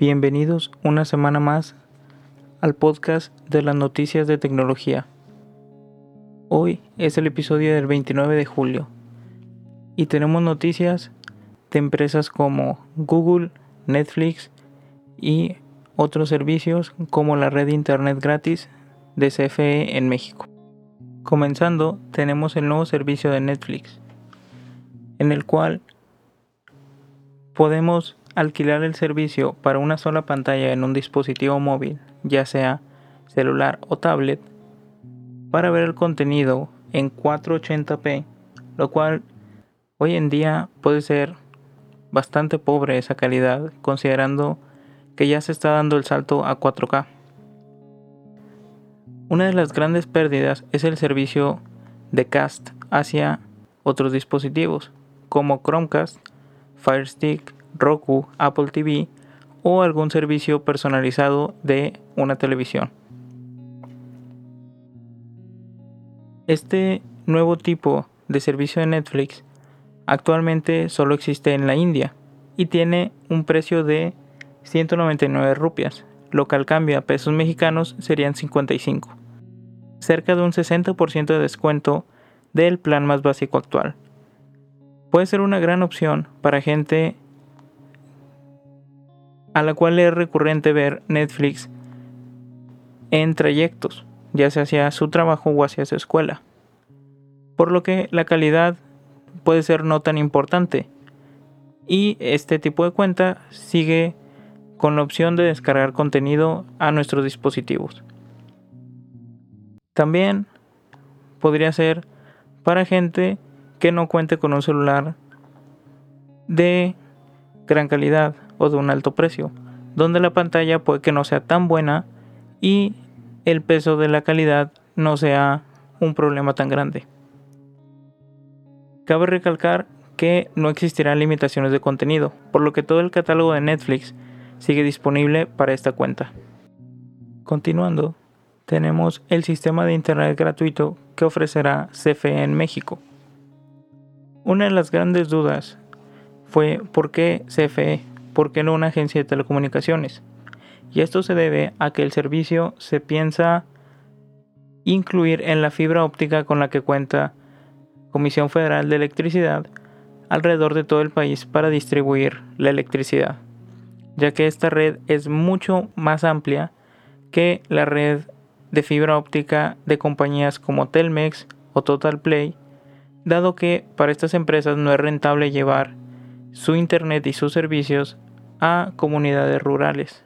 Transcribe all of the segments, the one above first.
Bienvenidos una semana más al podcast de las noticias de tecnología. Hoy es el episodio del 29 de julio y tenemos noticias de empresas como Google, Netflix y otros servicios como la red de internet gratis de CFE en México. Comenzando, tenemos el nuevo servicio de Netflix, en el cual podemos alquilar el servicio para una sola pantalla en un dispositivo móvil, ya sea celular o tablet, para ver el contenido en 480p, lo cual hoy en día puede ser bastante pobre esa calidad, considerando que ya se está dando el salto a 4K. Una de las grandes pérdidas es el servicio de cast hacia otros dispositivos, como Chromecast, Fire Stick, Roku, Apple TV o algún servicio personalizado de una televisión. Este nuevo tipo de servicio de Netflix actualmente solo existe en la India y tiene un precio de 199 rupias, lo que al cambio a pesos mexicanos serían 55, cerca de un 60% de descuento del plan más básico actual. Puede ser una gran opción para gente a la cual es recurrente ver Netflix en trayectos, ya sea hacia su trabajo o hacia su escuela. Por lo que la calidad puede ser no tan importante. Y este tipo de cuenta sigue con la opción de descargar contenido a nuestros dispositivos. También podría ser para gente que no cuente con un celular de gran calidad o de un alto precio, donde la pantalla puede que no sea tan buena y el peso de la calidad no sea un problema tan grande. Cabe recalcar que no existirán limitaciones de contenido, por lo que todo el catálogo de Netflix sigue disponible para esta cuenta. Continuando, tenemos el sistema de Internet gratuito que ofrecerá CFE en México. Una de las grandes dudas fue por qué CFE ¿por qué no una agencia de telecomunicaciones? Y esto se debe a que el servicio se piensa incluir en la fibra óptica con la que cuenta Comisión Federal de Electricidad alrededor de todo el país para distribuir la electricidad, ya que esta red es mucho más amplia que la red de fibra óptica de compañías como Telmex o Total Play, dado que para estas empresas no es rentable llevar su Internet y sus servicios a comunidades rurales,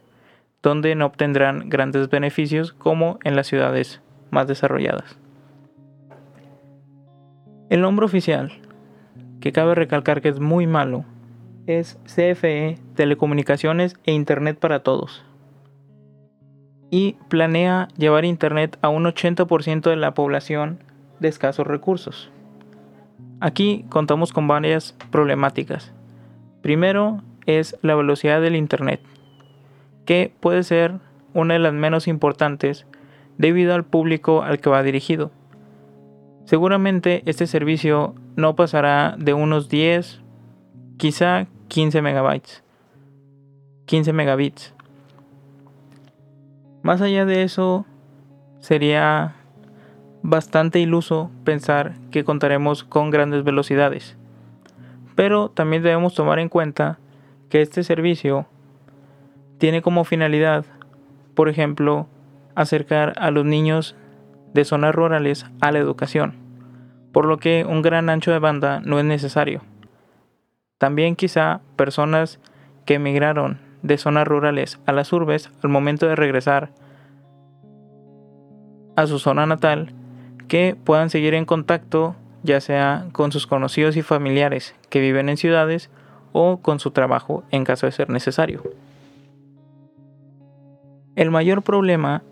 donde no obtendrán grandes beneficios como en las ciudades más desarrolladas. El nombre oficial, que cabe recalcar que es muy malo, es CFE Telecomunicaciones e Internet para Todos. Y planea llevar Internet a un 80% de la población de escasos recursos. Aquí contamos con varias problemáticas. Primero es la velocidad del Internet, que puede ser una de las menos importantes debido al público al que va dirigido. Seguramente este servicio no pasará de unos 10, quizá 15 megabytes, 15 megabits. Más allá de eso, sería bastante iluso pensar que contaremos con grandes velocidades. Pero también debemos tomar en cuenta que este servicio tiene como finalidad, por ejemplo, acercar a los niños de zonas rurales a la educación, por lo que un gran ancho de banda no es necesario. También quizá personas que emigraron de zonas rurales a las urbes al momento de regresar a su zona natal, que puedan seguir en contacto ya sea con sus conocidos y familiares que viven en ciudades o con su trabajo en caso de ser necesario. El mayor problema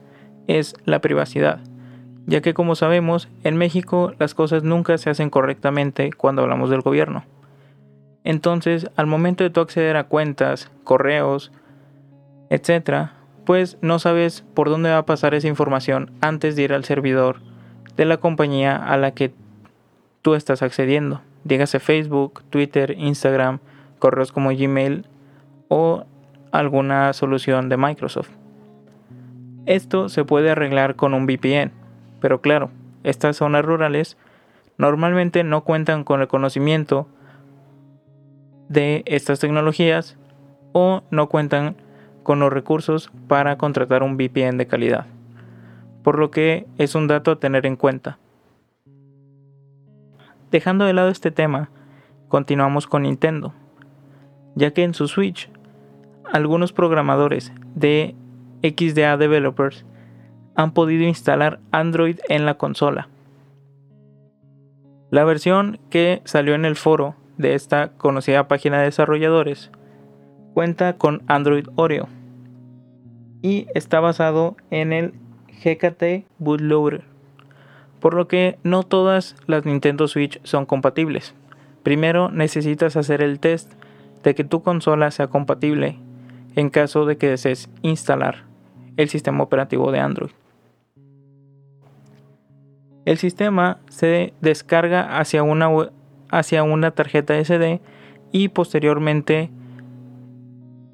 es la privacidad, ya que como sabemos, en México las cosas nunca se hacen correctamente cuando hablamos del gobierno. Entonces, al momento de tú acceder a cuentas, correos, etc., pues no sabes por dónde va a pasar esa información antes de ir al servidor de la compañía a la que tú estás accediendo. Dígase Facebook, Twitter, Instagram, correos como Gmail o alguna solución de Microsoft. Esto se puede arreglar con un VPN, pero claro, estas zonas rurales normalmente no cuentan con el conocimiento de estas tecnologías o no cuentan con los recursos para contratar un VPN de calidad, por lo que es un dato a tener en cuenta. Dejando de lado este tema, continuamos con Nintendo, ya que en su Switch algunos programadores de XDA Developers han podido instalar Android en la consola. La versión que salió en el foro de esta conocida página de desarrolladores cuenta con Android Oreo y está basado en el GKT Bootloader, por lo que no todas las Nintendo Switch son compatibles. Primero necesitas hacer el test de que tu consola sea compatible en caso de que desees instalar el sistema operativo de Android. El sistema se descarga hacia una, hacia una tarjeta SD y posteriormente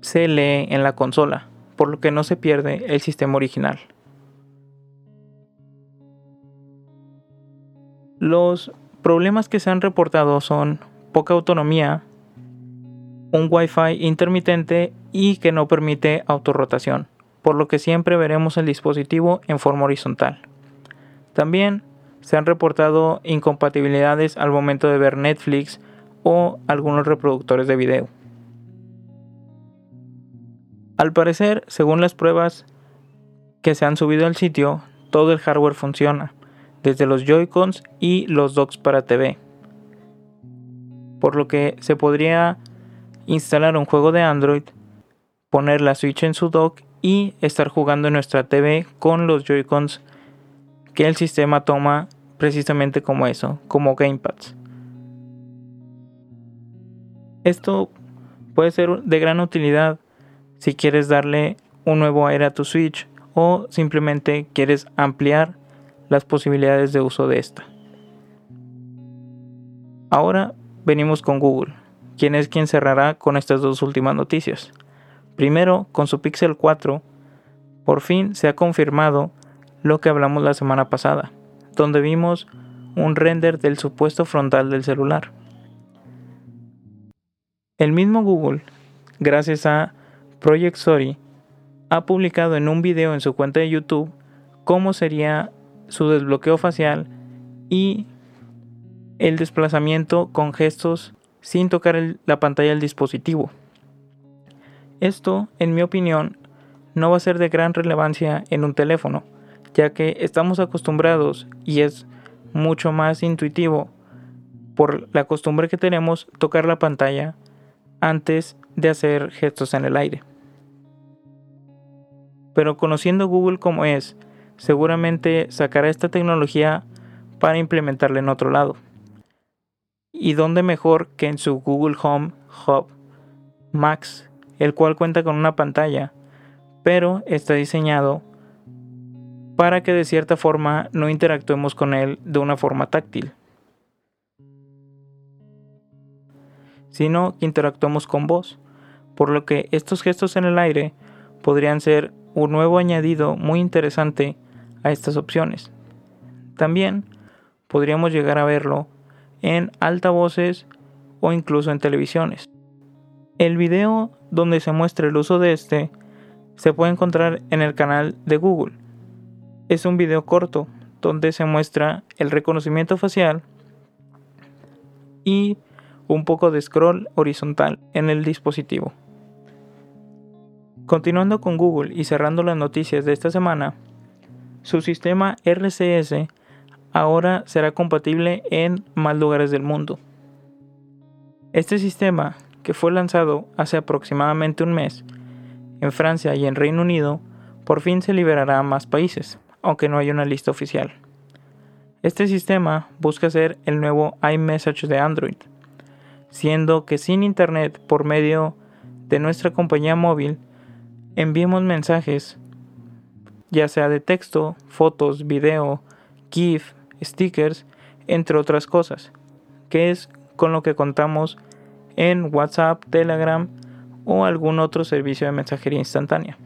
se lee en la consola, por lo que no se pierde el sistema original. Los problemas que se han reportado son poca autonomía, un Wi-Fi intermitente y que no permite autorrotación, por lo que siempre veremos el dispositivo en forma horizontal. También se han reportado incompatibilidades al momento de ver Netflix o algunos reproductores de video. Al parecer, según las pruebas que se han subido al sitio, todo el hardware funciona, desde los Joy-Cons y los docks para TV. Por lo que se podría instalar un juego de Android, poner la Switch en su dock y estar jugando en nuestra TV con los Joy-Cons que el sistema toma precisamente como eso, como gamepads. Esto puede ser de gran utilidad si quieres darle un nuevo aire a tu Switch o simplemente quieres ampliar las posibilidades de uso de esta. Ahora venimos con Google, quien es quien cerrará con estas dos últimas noticias. Primero, con su Pixel 4, por fin se ha confirmado lo que hablamos la semana pasada, donde vimos un render del supuesto frontal del celular. El mismo Google, gracias a Project Story, ha publicado en un video en su cuenta de YouTube cómo sería su desbloqueo facial y el desplazamiento con gestos sin tocar la pantalla del dispositivo. Esto, en mi opinión, no va a ser de gran relevancia en un teléfono, ya que estamos acostumbrados y es mucho más intuitivo por la costumbre que tenemos tocar la pantalla antes de hacer gestos en el aire. Pero conociendo Google como es, seguramente sacará esta tecnología para implementarla en otro lado. ¿Y dónde mejor que en su Google Home Hub Max, el cual cuenta con una pantalla, pero está diseñado para que de cierta forma no interactuemos con él de una forma táctil, sino que interactuemos con voz, por lo que estos gestos en el aire podrían ser un nuevo añadido muy interesante a estas opciones. También podríamos llegar a verlo en altavoces o incluso en televisiones. El video donde se muestra el uso de este se puede encontrar en el canal de Google es un video corto donde se muestra el reconocimiento facial y un poco de scroll horizontal en el dispositivo. Continuando con Google y cerrando las noticias de esta semana, su sistema RCS ahora será compatible en más lugares del mundo. Este sistema, que fue lanzado hace aproximadamente un mes en Francia y en Reino Unido, por fin se liberará a más países aunque no hay una lista oficial. Este sistema busca ser el nuevo iMessage de Android, siendo que sin Internet por medio de nuestra compañía móvil enviemos mensajes, ya sea de texto, fotos, video, GIF, stickers, entre otras cosas, que es con lo que contamos en WhatsApp, Telegram o algún otro servicio de mensajería instantánea.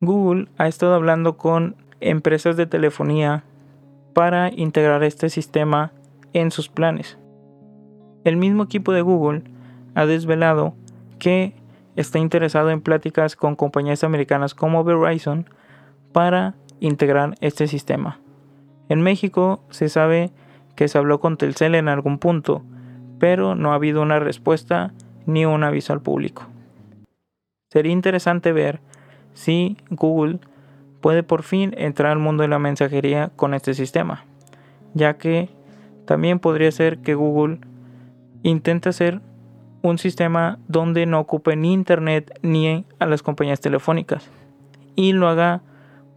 Google ha estado hablando con empresas de telefonía para integrar este sistema en sus planes. El mismo equipo de Google ha desvelado que está interesado en pláticas con compañías americanas como Verizon para integrar este sistema. En México se sabe que se habló con Telcel en algún punto, pero no ha habido una respuesta ni un aviso al público. Sería interesante ver si Google puede por fin entrar al mundo de la mensajería con este sistema, ya que también podría ser que Google intente hacer un sistema donde no ocupe ni internet ni a las compañías telefónicas y lo haga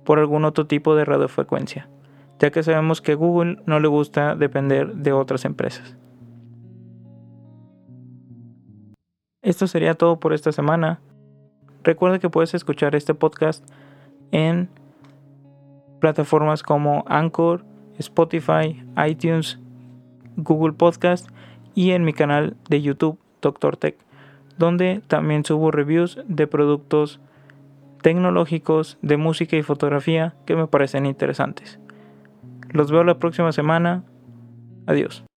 por algún otro tipo de radiofrecuencia, ya que sabemos que Google no le gusta depender de otras empresas. Esto sería todo por esta semana. Recuerda que puedes escuchar este podcast en plataformas como Anchor, Spotify, iTunes, Google Podcast y en mi canal de YouTube Doctor Tech, donde también subo reviews de productos tecnológicos, de música y fotografía que me parecen interesantes. Los veo la próxima semana. Adiós.